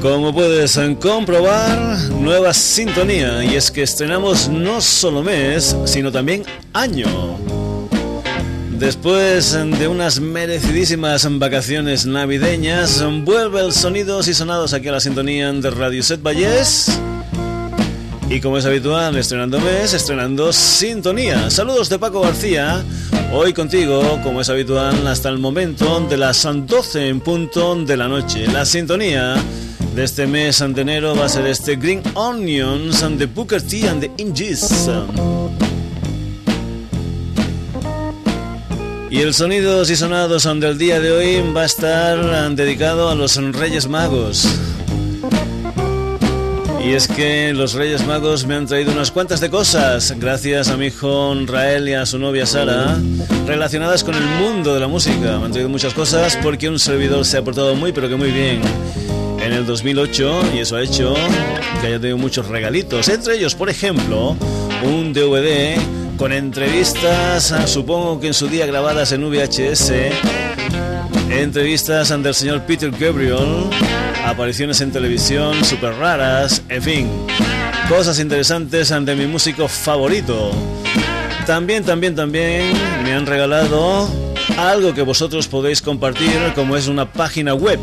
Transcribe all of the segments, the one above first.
Como puedes comprobar, nueva sintonía y es que estrenamos no solo mes, sino también año. Después de unas merecidísimas vacaciones navideñas, vuelve el sonidos y sonados aquí a la sintonía de Radio Set Valles. Y como es habitual, estrenando mes, estrenando sintonía. Saludos de Paco García. Hoy contigo, como es habitual, hasta el momento de las 12 en punto de la noche. La sintonía de este mes de enero va a ser este Green Onions and the Booker T and the Inges. Y el sonidos y sonados del día de hoy va a estar dedicado a los Reyes Magos. Y es que los Reyes Magos me han traído unas cuantas de cosas, gracias a mi hijo Rael y a su novia Sara, relacionadas con el mundo de la música. Me han traído muchas cosas porque un servidor se ha portado muy pero que muy bien en el 2008 y eso ha hecho que haya tenido muchos regalitos. Entre ellos, por ejemplo, un DVD con entrevistas, supongo que en su día grabadas en VHS, entrevistas ante el señor Peter Gabriel, apariciones en televisión súper raras, en fin, cosas interesantes ante mi músico favorito. También, también, también me han regalado algo que vosotros podéis compartir como es una página web.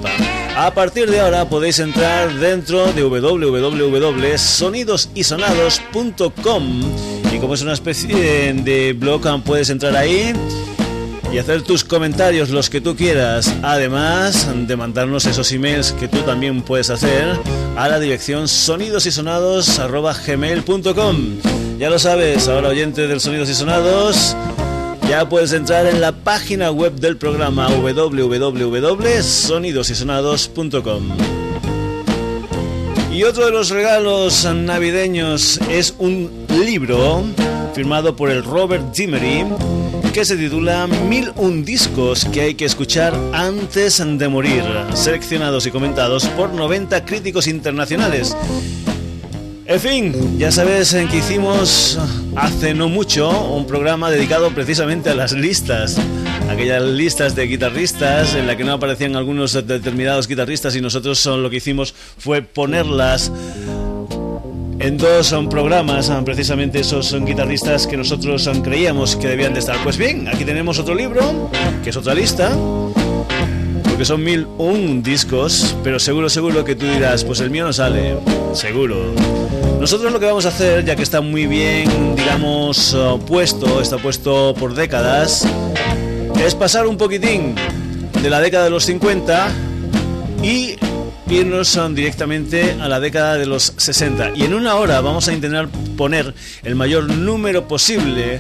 A partir de ahora podéis entrar dentro de www.sonidosysonados.com y como es una especie de blog puedes entrar ahí y hacer tus comentarios los que tú quieras, además de mandarnos esos emails que tú también puedes hacer a la dirección sonidosysonados@gmail.com. Ya lo sabes, ahora oyente del Sonidos y Sonados, ya puedes entrar en la página web del programa www.sonidosysonados.com. Y otro de los regalos navideños es un libro firmado por el Robert Dimery que se titula Mil un discos que hay que escuchar antes de morir, seleccionados y comentados por 90 críticos internacionales. En fin, ya sabes en que hicimos hace no mucho un programa dedicado precisamente a las listas. Aquellas listas de guitarristas en la que no aparecían algunos determinados guitarristas y nosotros lo que hicimos fue ponerlas en dos son programas, precisamente esos son guitarristas que nosotros creíamos que debían de estar. Pues bien, aquí tenemos otro libro, que es otra lista, porque son mil un discos, pero seguro, seguro que tú dirás, pues el mío no sale, seguro. Nosotros lo que vamos a hacer, ya que está muy bien, digamos, uh, puesto, está puesto por décadas, es pasar un poquitín de la década de los 50 y irnos directamente a la década de los 60. Y en una hora vamos a intentar poner el mayor número posible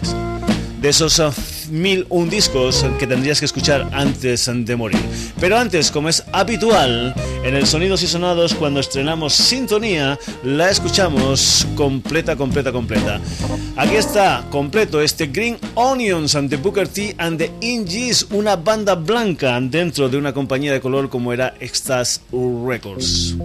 de esos uh, mil un discos que tendrías que escuchar antes de morir. Pero antes, como es habitual, en el Sonidos y Sonados, cuando estrenamos Sintonía, la escuchamos completa, completa, completa. Aquí está, completo, este Green Onions ante Booker T and the Ingies, una banda blanca dentro de una compañía de color como era Extas Records.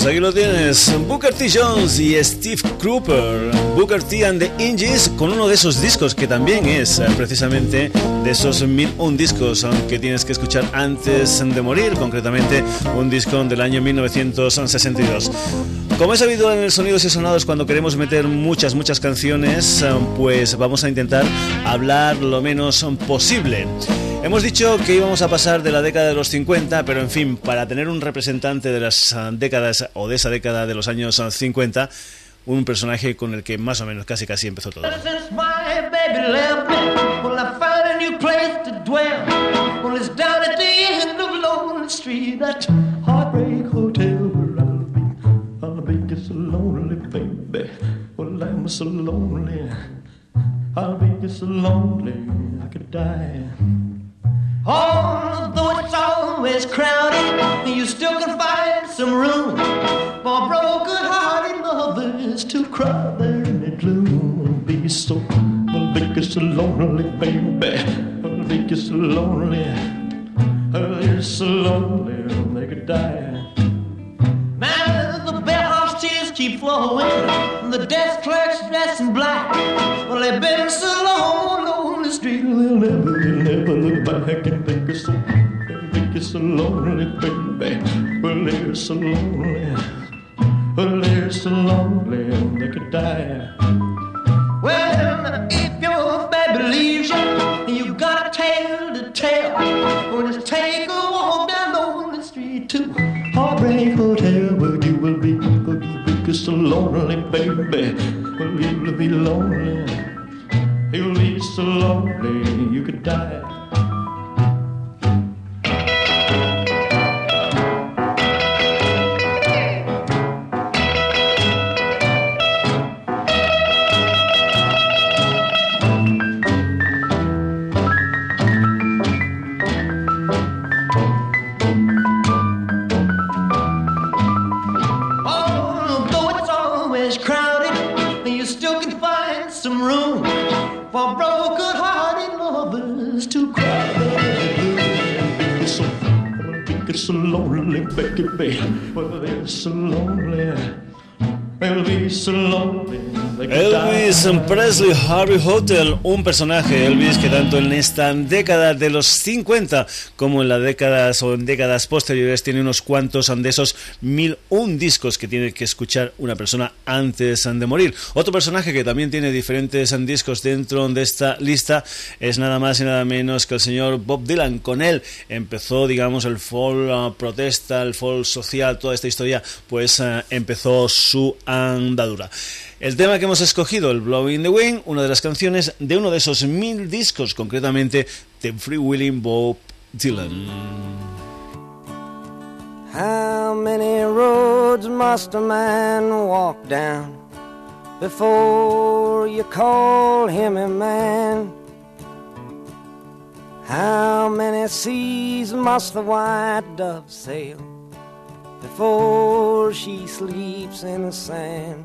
Pues aquí lo tienes, Booker T. Jones y Steve Cropper, Booker T. and the Inges, con uno de esos discos que también es eh, precisamente de esos mil un discos que tienes que escuchar antes de morir, concretamente un disco del año 1962. Como es habitual en el Sonidos y Sonados cuando queremos meter muchas, muchas canciones, eh, pues vamos a intentar hablar lo menos posible. Hemos dicho que íbamos a pasar de la década de los 50, pero en fin, para tener un representante de las ah, décadas o de esa década de los años 50, ah, un personaje con el que más o menos casi casi empezó todo. Although it's always crowded, you still can find some room for broken-hearted lovers to cry there in the gloom. Be so, I'll make so lonely, baby. I'll make you so lonely. Oh, you're so lonely, I'll make you die. Now the bellhop's tears keep flowing, the desk clerk's dressed in black. Well, they've been so back and think it's so, think it's so lonely, baby. Well, they're so lonely, well, they're so lonely, they could die. Well, if your baby leaves you, you got a tale to tell. Well, just take a walk down on the street to Heartbreak Hotel, where you will be, where you will be so lonely, baby. Well, you'll be lonely. You'll be so lonely you could die. be so lonely. It'll be so lonely. Presley Harvey Hotel, un personaje Elvis que tanto en esta década de los 50 como en las décadas o en décadas posteriores tiene unos cuantos de esos mil un discos que tiene que escuchar una persona antes de morir. Otro personaje que también tiene diferentes discos dentro de esta lista es nada más y nada menos que el señor Bob Dylan. Con él empezó, digamos, el fall uh, protesta, el fall social, toda esta historia, pues uh, empezó su andadura. El tema que hemos escogido, el Blowing the Wind, una de las canciones de uno de esos mil discos, concretamente de Free Willing Bob Dylan. How many roads must a man walk down before you call him a man? How many seas must the white dove sail before she sleeps in the sand?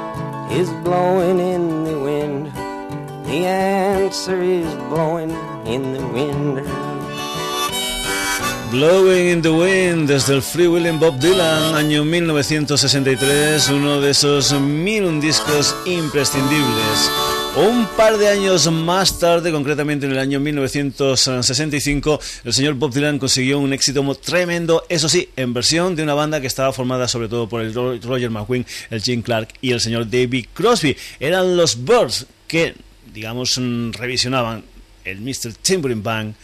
is blowing in the wind. The answer is blowing in the wind. Blowing in the Wind desde el Free William Bob Dylan, año 1963, uno de esos mil discos imprescindibles. Un par de años más tarde, concretamente en el año 1965, el señor Bob Dylan consiguió un éxito tremendo, eso sí, en versión de una banda que estaba formada sobre todo por el Roger McQueen, el Jim Clark y el señor David Crosby. Eran los Birds que, digamos, revisionaban el Mr. Timbering Band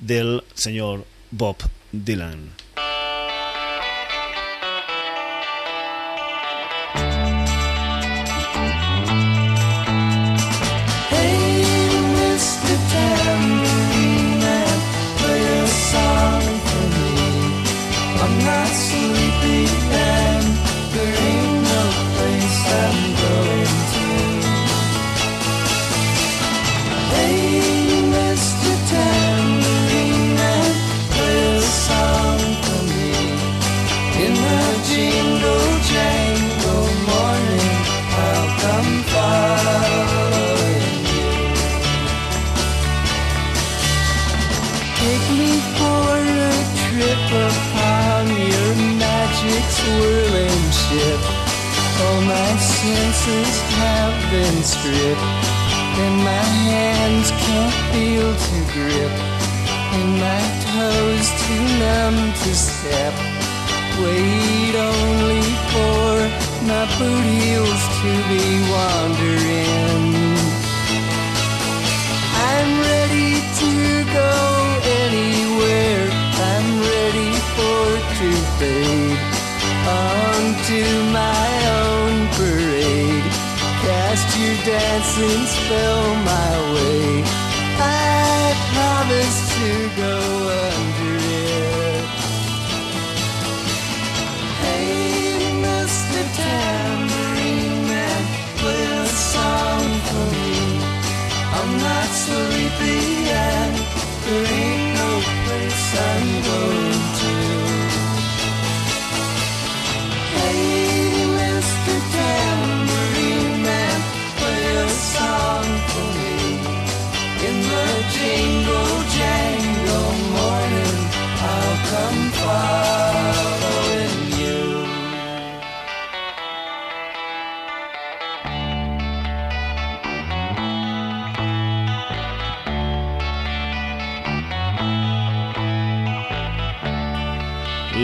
del señor Bob Dylan. Stripped, and my hands can't feel to grip, and my toes too numb to step. Wait only for my boot heels to be wandering. I'm ready to go anywhere. I'm ready for to fade onto my dancing spell my way. I promise to go under it. Hey, Mr. Tambourine Man, play a song for me. I'm not sleepy and there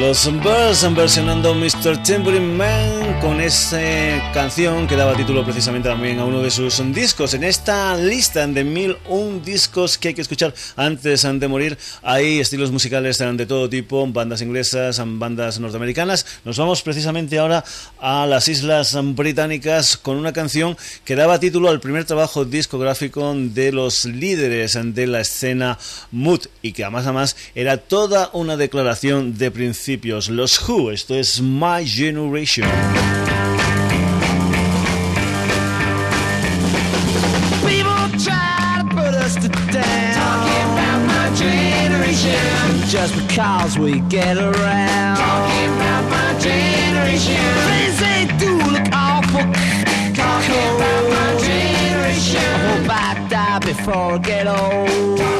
Los Birds versionando Mr. Tambourine Man con esa canción que daba título precisamente también a uno de sus discos. En esta lista de mil un discos que hay que escuchar antes de morir, hay estilos musicales de todo tipo, bandas inglesas, bandas norteamericanas. Nos vamos precisamente ahora a las Islas Británicas con una canción que daba título al primer trabajo discográfico de los líderes de la escena mood y que además además era toda una declaración de principio los Who, esto es My Generation. just because we get around. Talking about my generation. Things they do look awful. Talking cold. about my generation. I hope I die before I get old.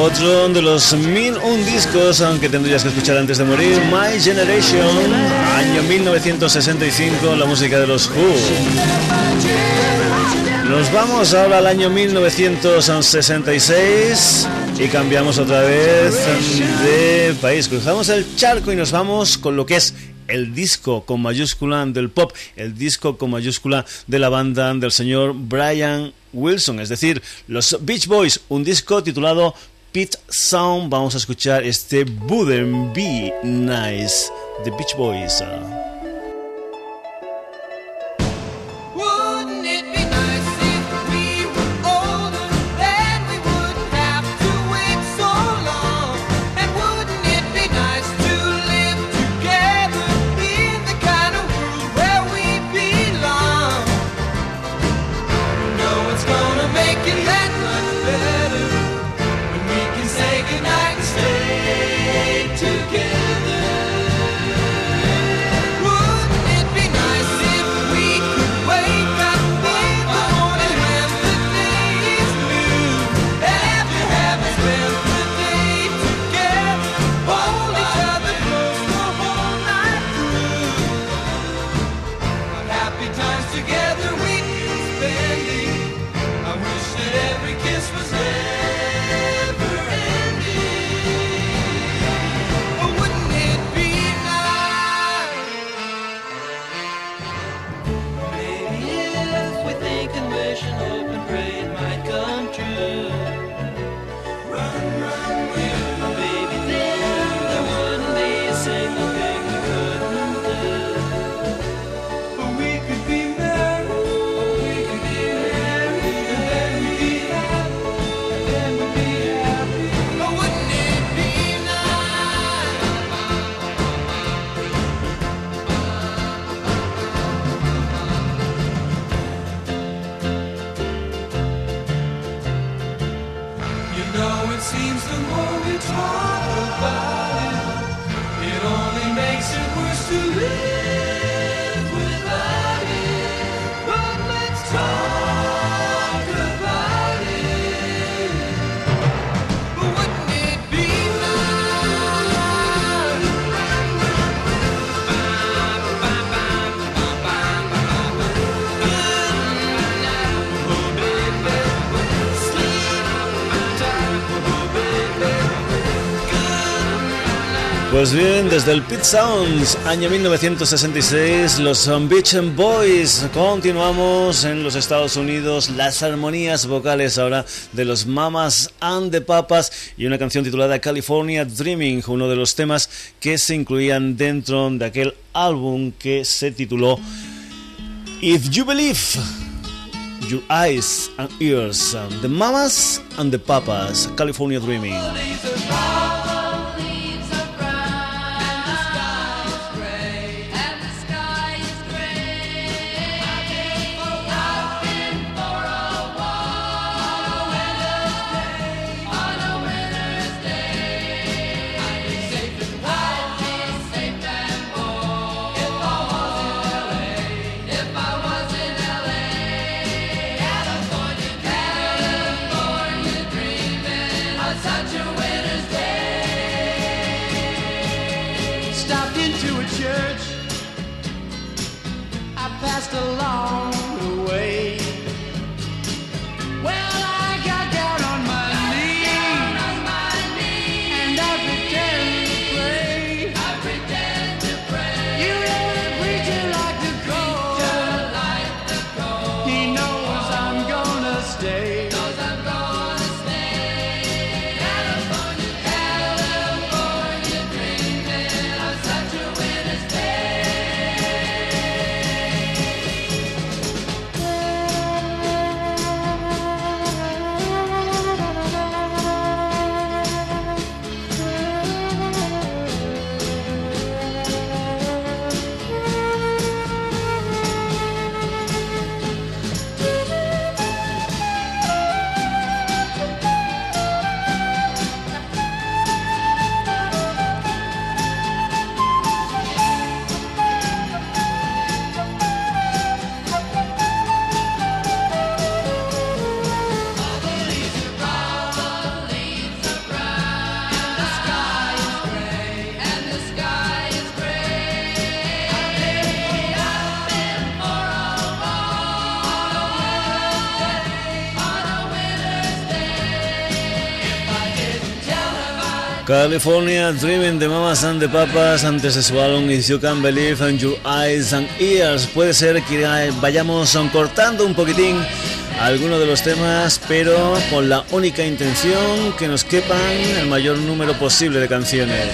Otro de los mil un discos, aunque tendrías que escuchar antes de morir, My Generation, año 1965, la música de los Who. Nos vamos ahora al año 1966 y cambiamos otra vez de país. Cruzamos el charco y nos vamos con lo que es el disco con mayúscula del pop, el disco con mayúscula de la banda del señor Brian Wilson, es decir, los Beach Boys, un disco titulado Pit Sound. Vamos a escuchar este Wouldn't Be Nice, The Beach Boys. Pues bien, desde el Pit Sounds, año 1966, los Beach Boys. Continuamos en los Estados Unidos, las armonías vocales ahora de los Mamas and the Papas y una canción titulada California Dreaming, uno de los temas que se incluían dentro de aquel álbum que se tituló If You Believe. Your eyes and ears, the mamas and the papas, California Dreaming. California Dreaming de Mamas and the Papas, antes de su álbum If You Can Believe in Your Eyes and Ears. Puede ser que vayamos cortando un poquitín algunos de los temas, pero con la única intención que nos quepan el mayor número posible de canciones.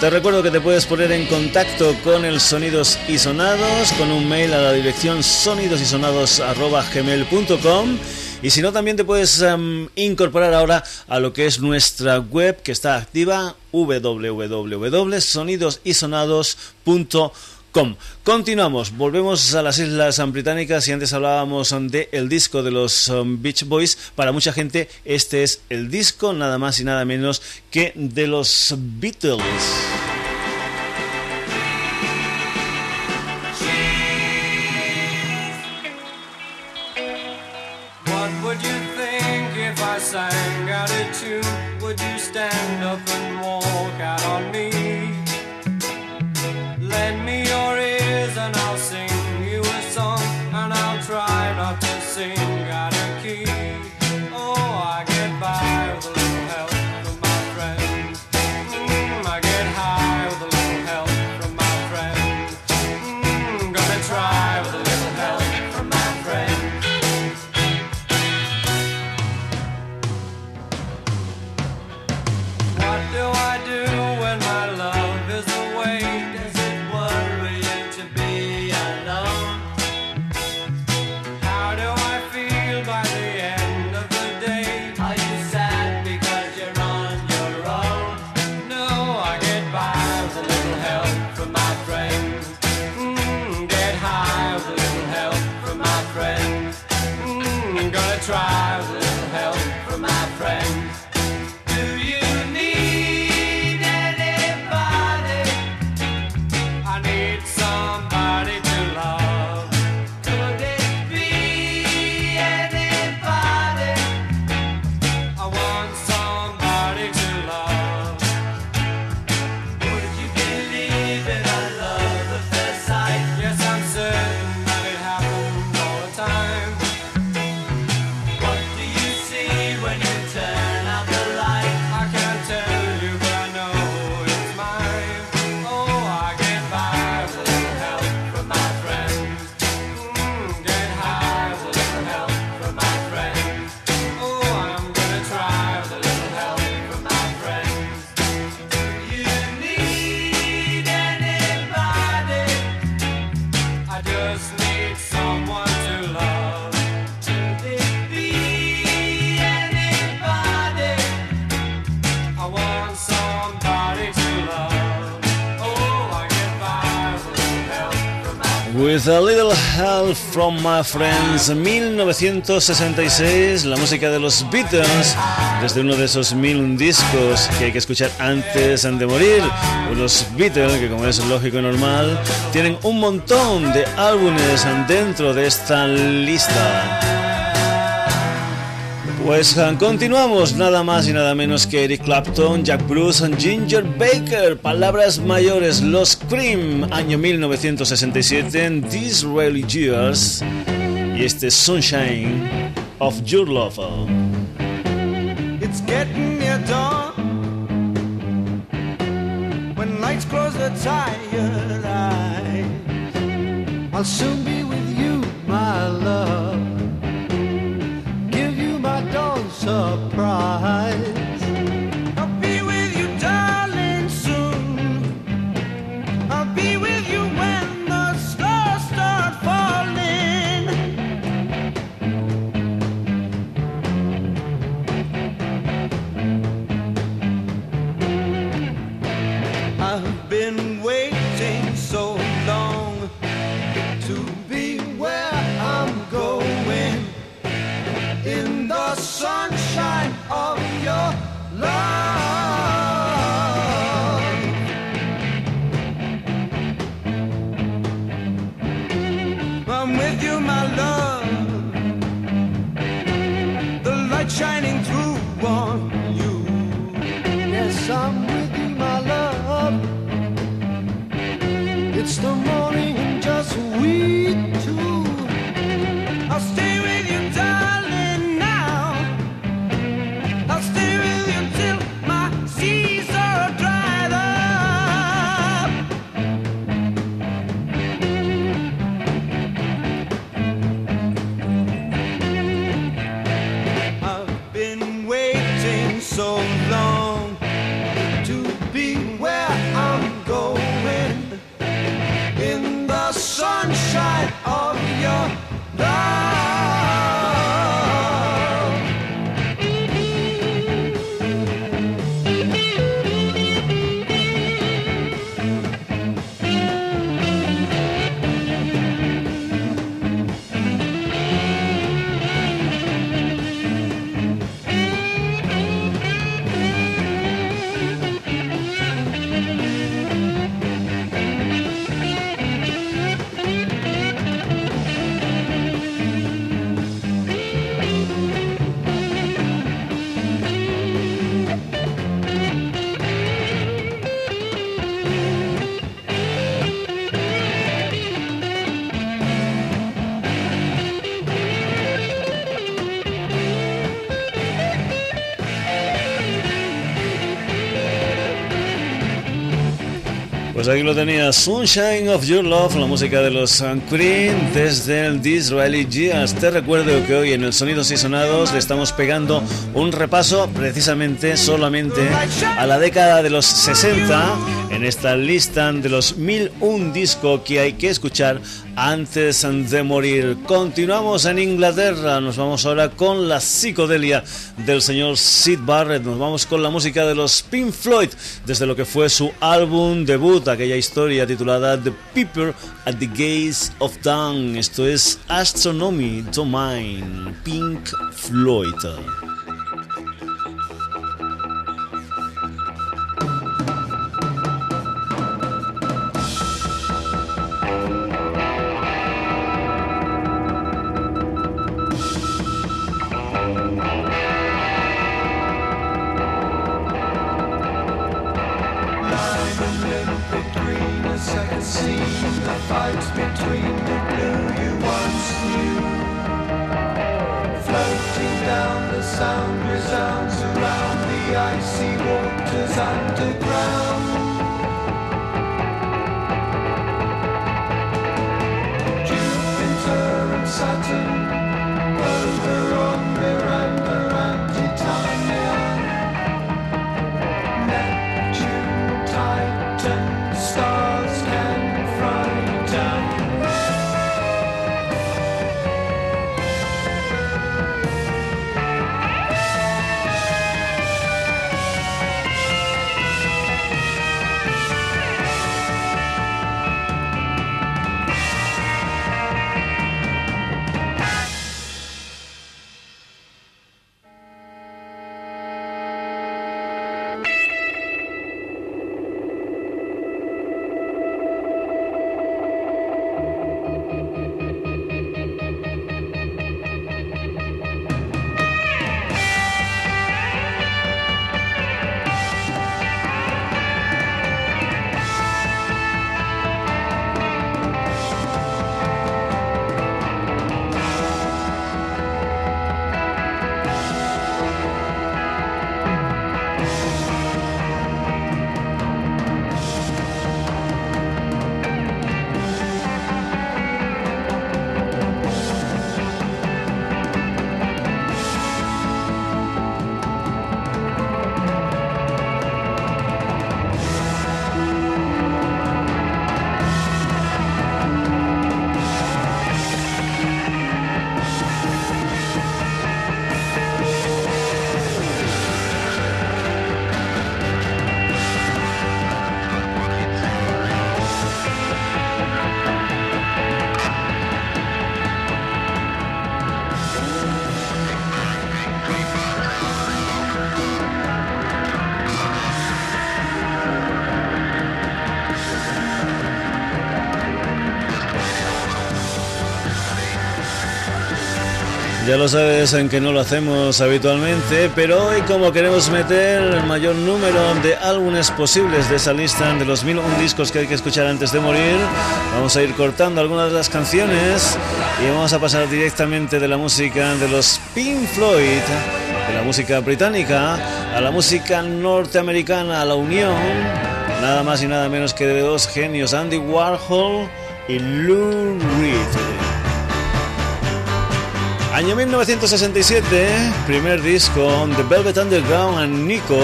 Te recuerdo que te puedes poner en contacto con el Sonidos y Sonados con un mail a la dirección sonidosysonados.gmail.com y si no, también te puedes um, incorporar ahora a lo que es nuestra web que está activa www.sonidosysonados.com. Continuamos, volvemos a las Islas Británicas y antes hablábamos del el disco de los um, Beach Boys. Para mucha gente este es el disco nada más y nada menos que de los Beatles. With a Little Help from My Friends, 1966, la música de los Beatles, desde uno de esos mil discos que hay que escuchar antes de morir. Los Beatles, que como es lógico y normal, tienen un montón de álbumes dentro de esta lista. Pues uh, continuamos, nada más y nada menos que Eric Clapton, Jack Bruce y Ginger Baker, palabras mayores, Los Cream, año 1967, en Disraeli Years, y este Sunshine of Your Love. It's getting near dawn when lights close the tired eyes. I'll soon be with you, my love. Surprise. It's the morning and just we Pues aquí lo tenía, Sunshine of Your Love, la música de los Cream desde el Disraeli Years. Te recuerdo que hoy en el Sonidos y Sonados le estamos pegando un repaso precisamente solamente a la década de los 60 en esta lista de los 1001 discos que hay que escuchar antes de morir. Continuamos en Inglaterra, nos vamos ahora con la psicodelia del señor Sid Barrett, nos vamos con la música de los Pink Floyd desde lo que fue su álbum debut, aquella historia titulada The People at the Gates of Dawn. Esto es Astronomy Domain, Pink Floyd. Ya lo sabes en que no lo hacemos habitualmente, pero hoy como queremos meter el mayor número de álbumes posibles de esa lista de los 1001 discos que hay que escuchar antes de morir, vamos a ir cortando algunas de las canciones y vamos a pasar directamente de la música de los Pink Floyd, de la música británica, a la música norteamericana, a la unión, nada más y nada menos que de dos genios, Andy Warhol y Lou Reed. Año 1967, primer disco The Velvet Underground and Nico.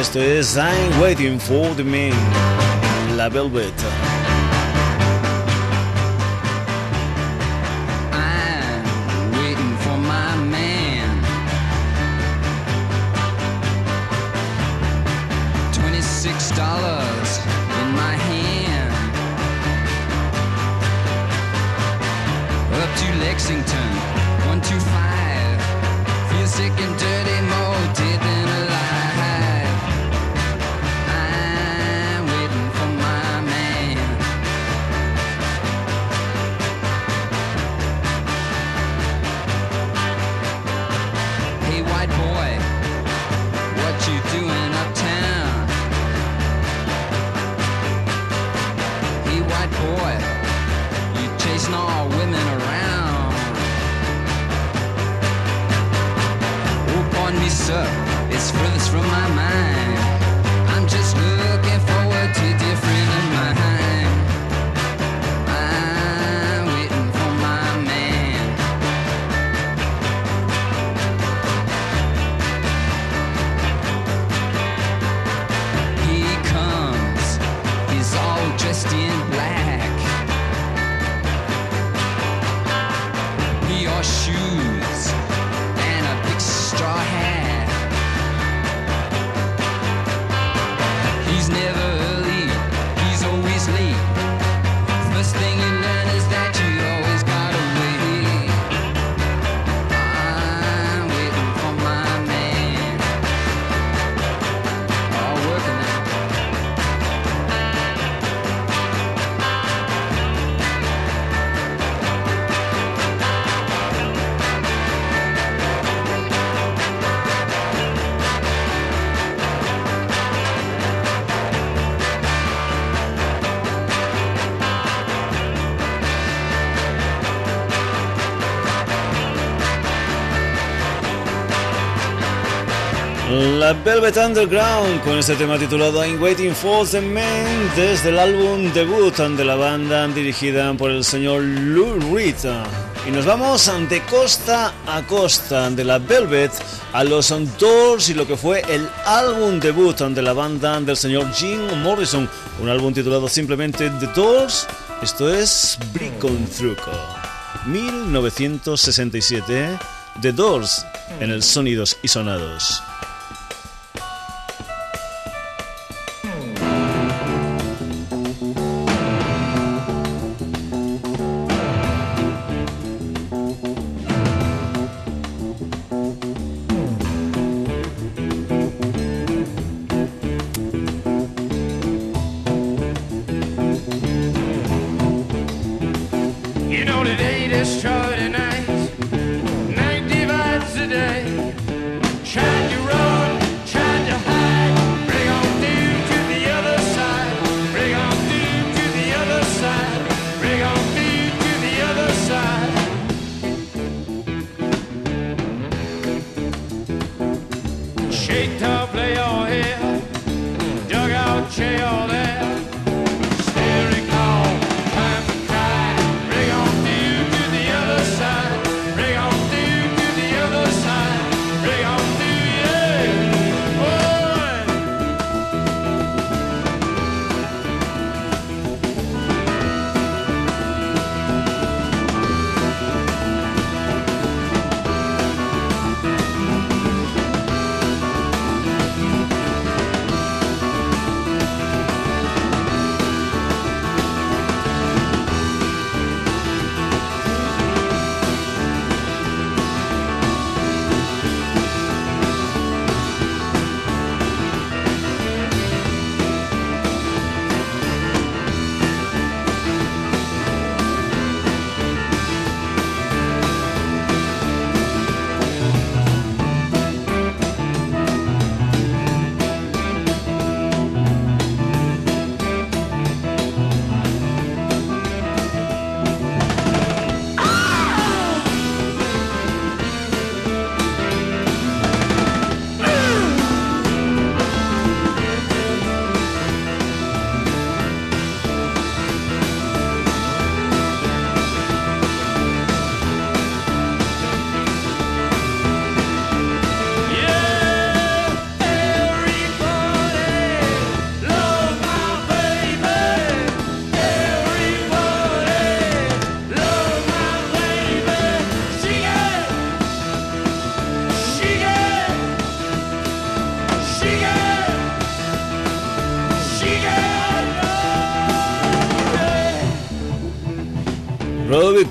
Esto es I'm Waiting for the Man, La Velvet. Sick and La Velvet Underground con este tema titulado I'm Waiting for the Man desde el álbum debut de la banda dirigida por el señor Lou Reed. Y nos vamos de costa a costa de la Velvet a los Doors y lo que fue el álbum debut de la banda del señor Jim Morrison, un álbum titulado simplemente The Doors. Esto es Brick con Truco. 1967, The Doors en el Sonidos y Sonados.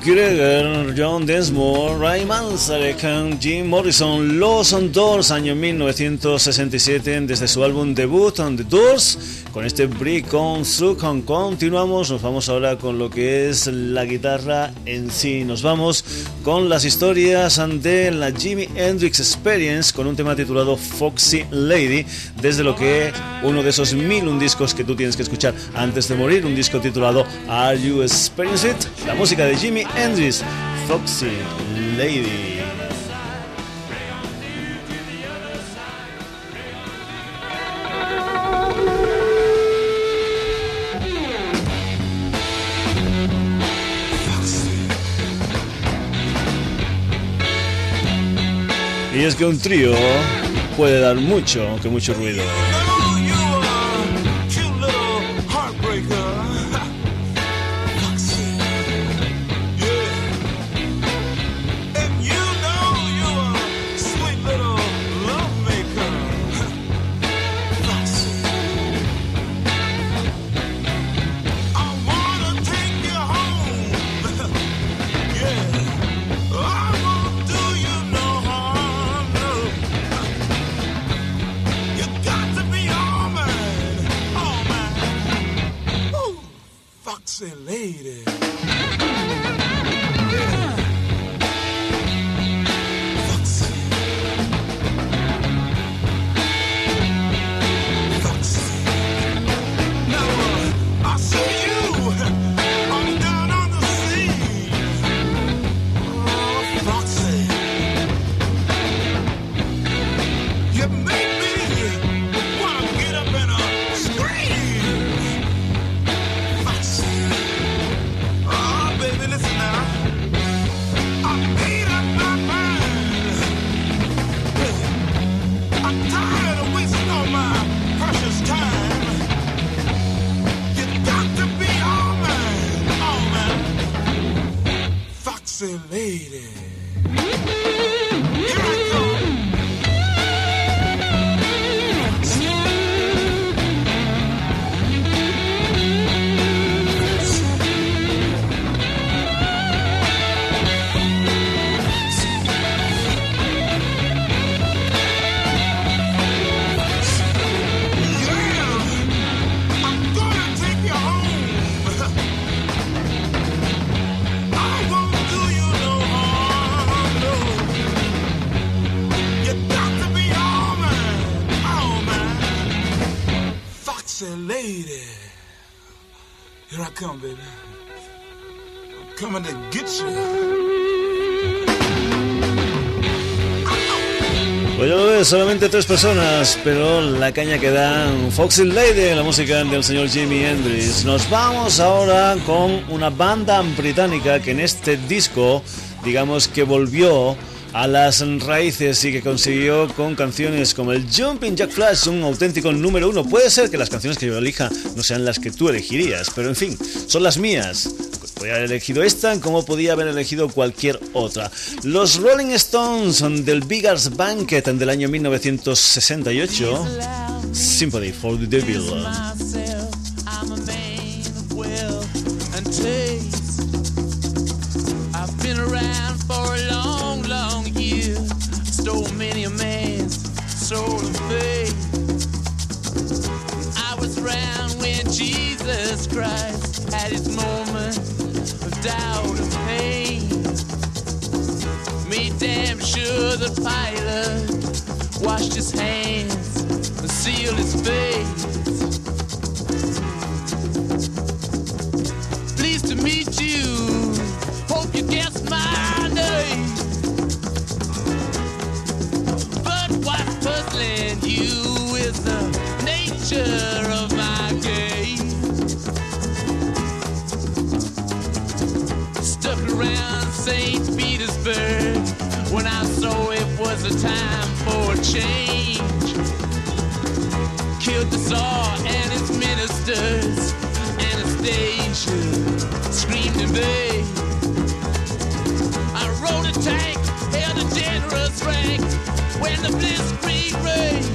Güle John Densmore, Ray Manzarek, Jim Morrison, Los Doors, año 1967, desde su álbum debut, On The Doors, con este Brick on Through. Continuamos, nos vamos ahora con lo que es la guitarra en sí. Nos vamos con las historias de la Jimi Hendrix Experience, con un tema titulado Foxy Lady, desde lo que uno de esos mil un discos que tú tienes que escuchar antes de morir, un disco titulado Are You Experienced? La música de Jimi Hendrix, Foxy Lady. Y es que un trío puede dar mucho, aunque mucho ruido. Solamente tres personas, pero la caña que dan Foxy Lady, la música del señor Jimi Hendrix. Nos vamos ahora con una banda británica que en este disco, digamos que volvió a las raíces y que consiguió con canciones como el Jumping Jack Flash un auténtico número uno. Puede ser que las canciones que yo elija no sean las que tú elegirías, pero en fin, son las mías. Podría haber elegido esta como podía haber elegido cualquier otra. Los Rolling Stones del Biggers Banquet del año 1968. Sympathy for the Devil. Jesus Christ had his moment doubt and pain. Made damn sure the pilot washed his hands and sealed his face. A time for a change. Killed the Tsar and his ministers. Anastasia screamed in vain. I rode a tank, held a generous rank when the blitzkrieg raged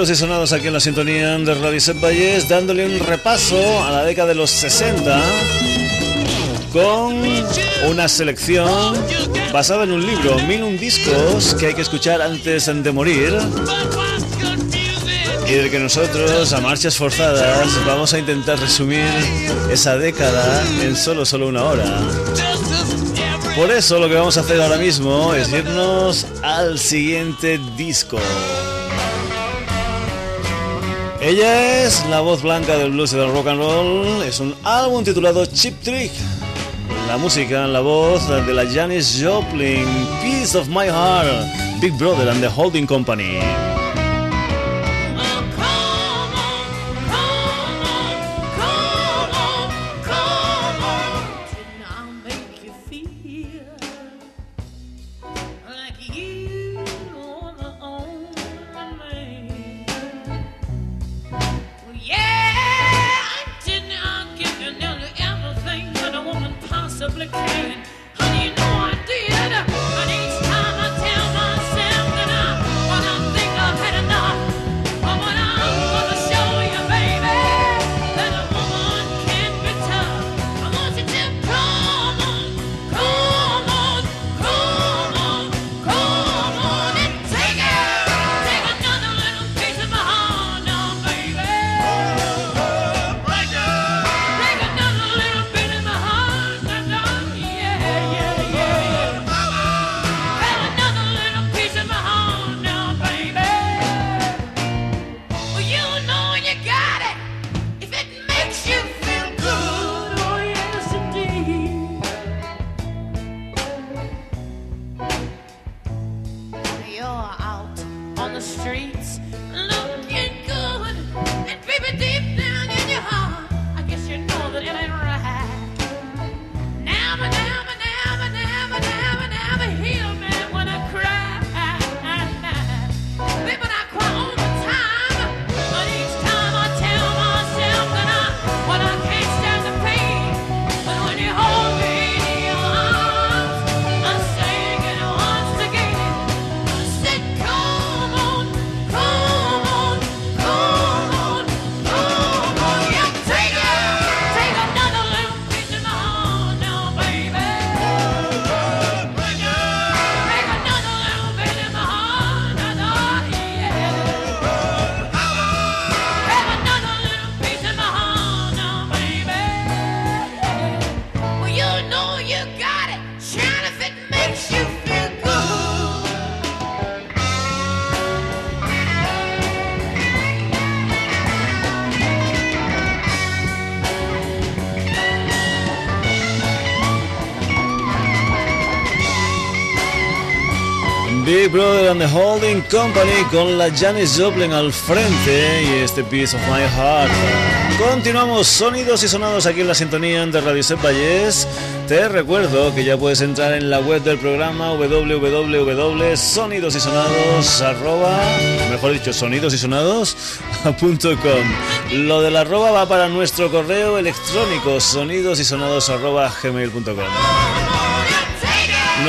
Sonidos y sonados aquí en la sintonía de Radio Valles, dándole un repaso a la década de los 60 con una selección basada en un libro, mil un discos que hay que escuchar antes de morir y del que nosotros, a marchas forzadas, vamos a intentar resumir esa década en solo solo una hora. Por eso lo que vamos a hacer ahora mismo es irnos al siguiente disco. Ella es la voz blanca del blues y del rock and roll. Es un álbum titulado Chip Trick. La música, la voz de la Janis Joplin, Piece of My Heart, Big Brother and the Holding Company. Holding Company con la Janis Joplin al frente y este Piece of My Heart. Continuamos sonidos y sonados aquí en la sintonía de Radio Set Valles. Te recuerdo que ya puedes entrar en la web del programa www.sonidosysonados arroba, mejor dicho, sonidosysonados.com. Lo del arroba va para nuestro correo electrónico sonidosysonados arroba gmail.com.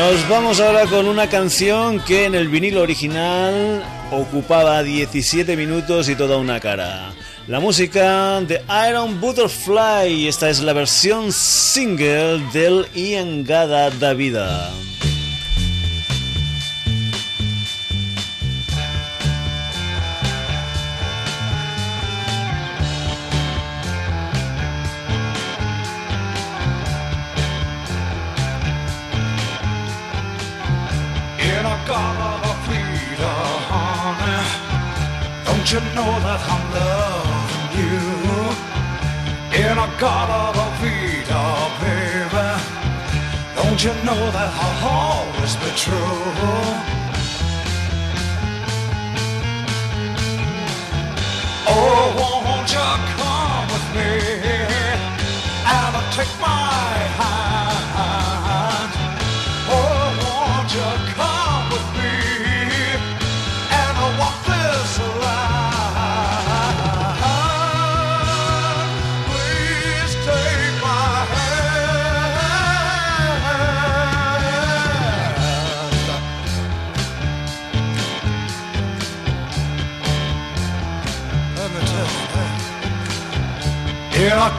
Nos vamos ahora con una canción que en el vinilo original ocupaba 17 minutos y toda una cara. La música de Iron Butterfly, esta es la versión single del Iangada da Vida. You know that I'm loving you? In a garden of freedom, baby. Don't you know that I'll always be true? In a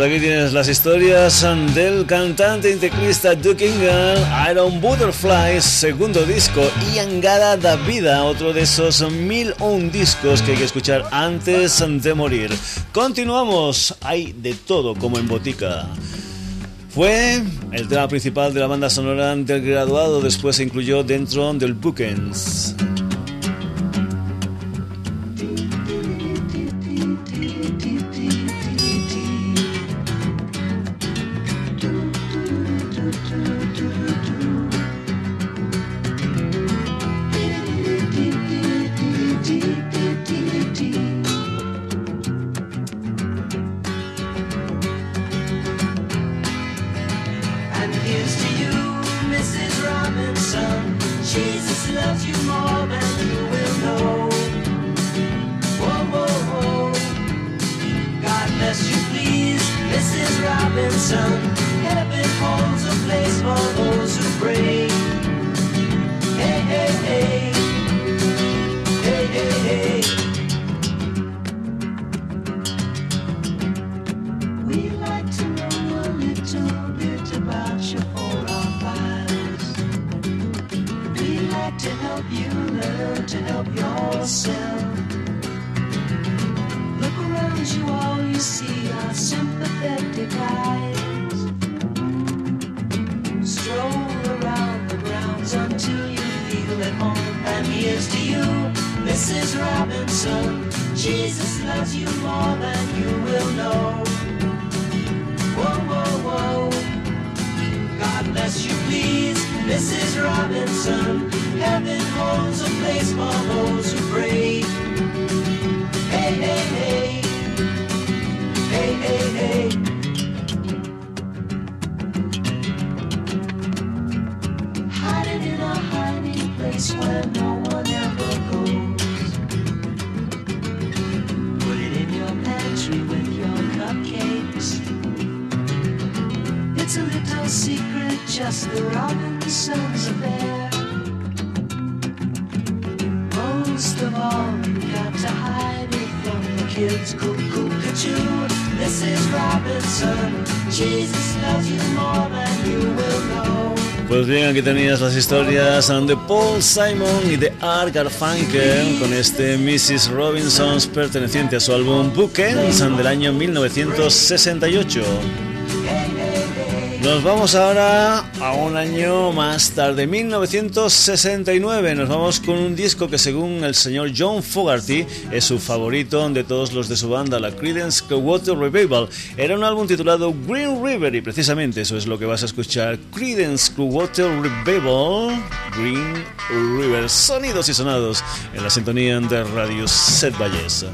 Pues aquí tienes las historias del cantante y teclista Duke Ingham, Iron Butterflies, segundo disco, y Angada da Vida, otro de esos mil un discos que hay que escuchar antes de morir. Continuamos, hay de todo como en botica. Fue el tema principal de la banda sonora del graduado, después se incluyó dentro del Bookends. Las historias de Paul Simon y de Art Garfunkel con este Mrs. Robinsons perteneciente a su álbum Bookends del año 1968. Nos vamos ahora a un año más tarde, 1969. Nos vamos con un disco que según el señor John Fogerty es su favorito de todos los de su banda, la Creedence Clearwater Revival. Era un álbum titulado Green River y precisamente eso es lo que vas a escuchar. Creedence Clearwater Revival, Green River. Sonidos y sonados en la sintonía de Radio Set Valles.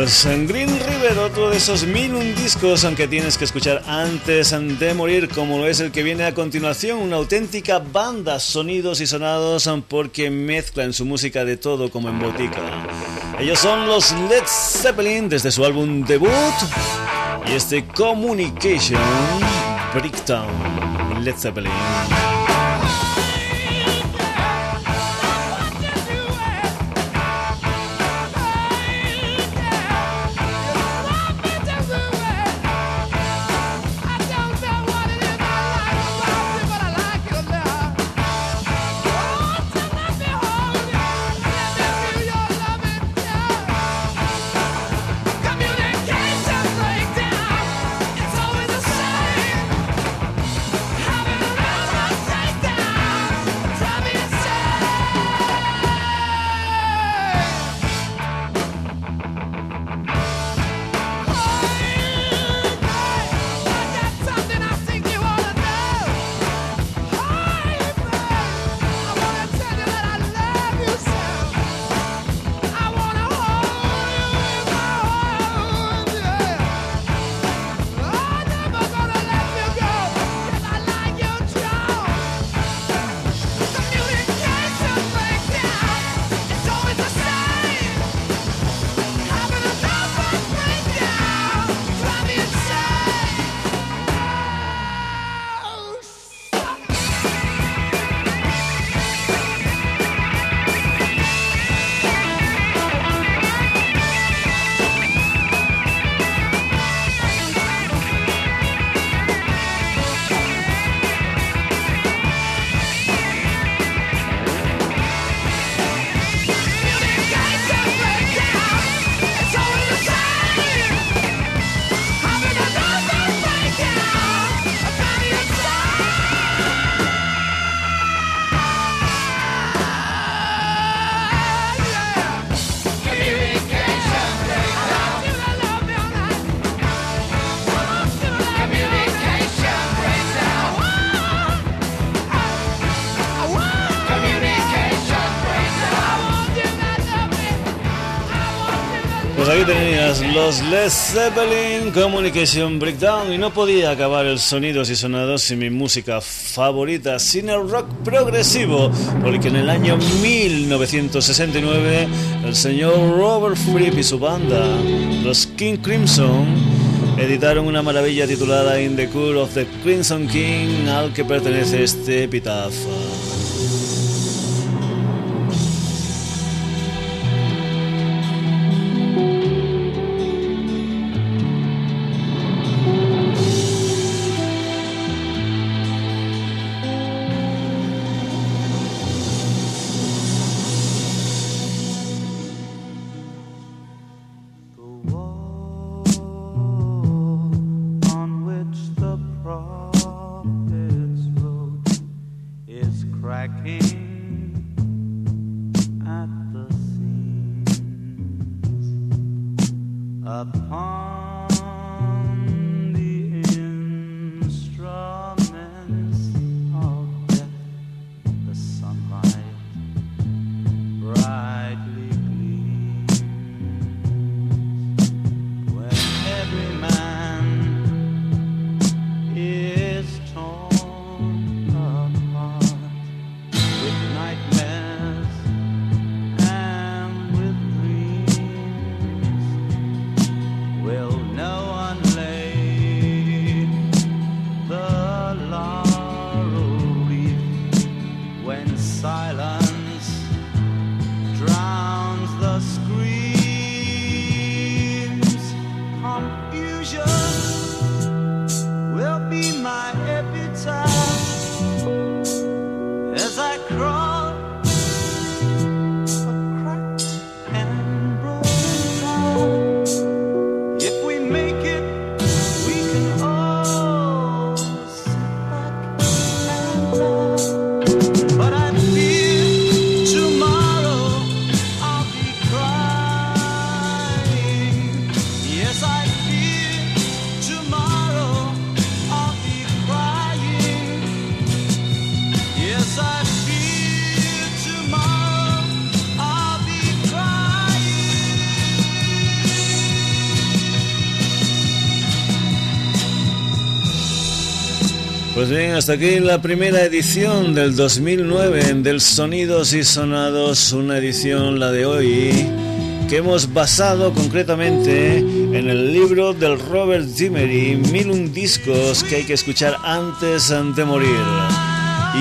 Pues en Green River, otro de esos mil un discos, aunque tienes que escuchar antes de morir, como lo es el que viene a continuación, una auténtica banda, sonidos y sonados, porque mezcla en su música de todo como en botica. Ellos son los Led Zeppelin desde su álbum debut y este Communication Breakdown. Led Zeppelin. Los Led Zeppelin Communication Breakdown y no podía acabar el sonidos y sonados sin mi música favorita, sin el rock progresivo, porque en el año 1969 el señor Robert Fripp y su banda, los King Crimson, editaron una maravilla titulada In the Court of the Crimson King, al que pertenece este epitafio. Is hasta aquí la primera edición del 2009 del Sonidos y Sonados, una edición, la de hoy, que hemos basado concretamente en el libro del Robert Dimery, Mil un discos que hay que escuchar antes de morir.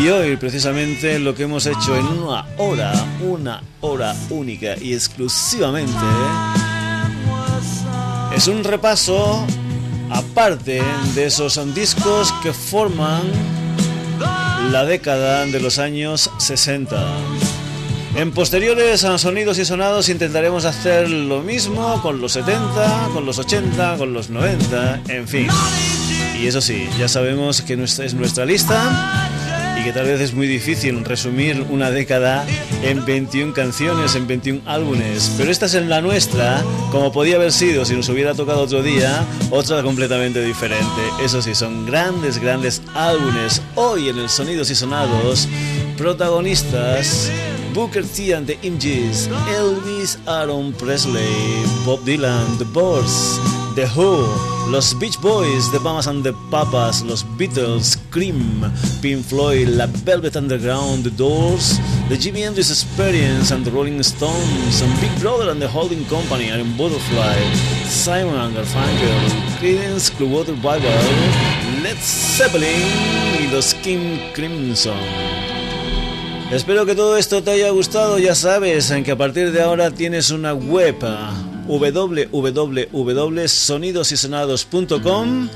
Y hoy precisamente lo que hemos hecho en una hora, una hora única y exclusivamente, es un repaso aparte de esos discos que forman la década de los años 60. En posteriores sonidos y sonados intentaremos hacer lo mismo con los 70, con los 80, con los 90, en fin. Y eso sí, ya sabemos que es nuestra lista y que tal vez es muy difícil resumir una década en 21 canciones, en 21 álbumes, pero esta es en la nuestra, como podía haber sido si nos hubiera tocado otro día, otra completamente diferente. Eso sí, son grandes, grandes álbumes. Hoy en el Sonidos y Sonados, protagonistas Booker T and the MGs, Elvis Aaron Presley, Bob Dylan, The Boys, The Who, los Beach Boys, The Mamas and the Papas, los Beatles, Cream, Pink Floyd, La Velvet Underground, The Doors, The Jimi Hendrix Experience and the Rolling Stones, and Big Brother and the Holding Company, Iron Butterfly, Simon and Garfunkel, Creedence Clearwater Bible, Led Zeppelin y los King Crimson. Espero que todo esto te haya gustado, ya sabes, en que a partir de ahora tienes una web www.sonidosysonados.com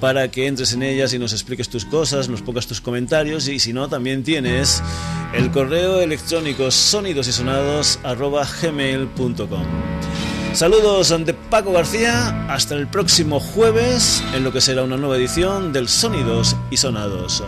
para que entres en ellas y nos expliques tus cosas, nos pongas tus comentarios y si no también tienes el correo electrónico sonidosysonados@gmail.com. Saludos ante Paco García, hasta el próximo jueves en lo que será una nueva edición del Sonidos y Sonados.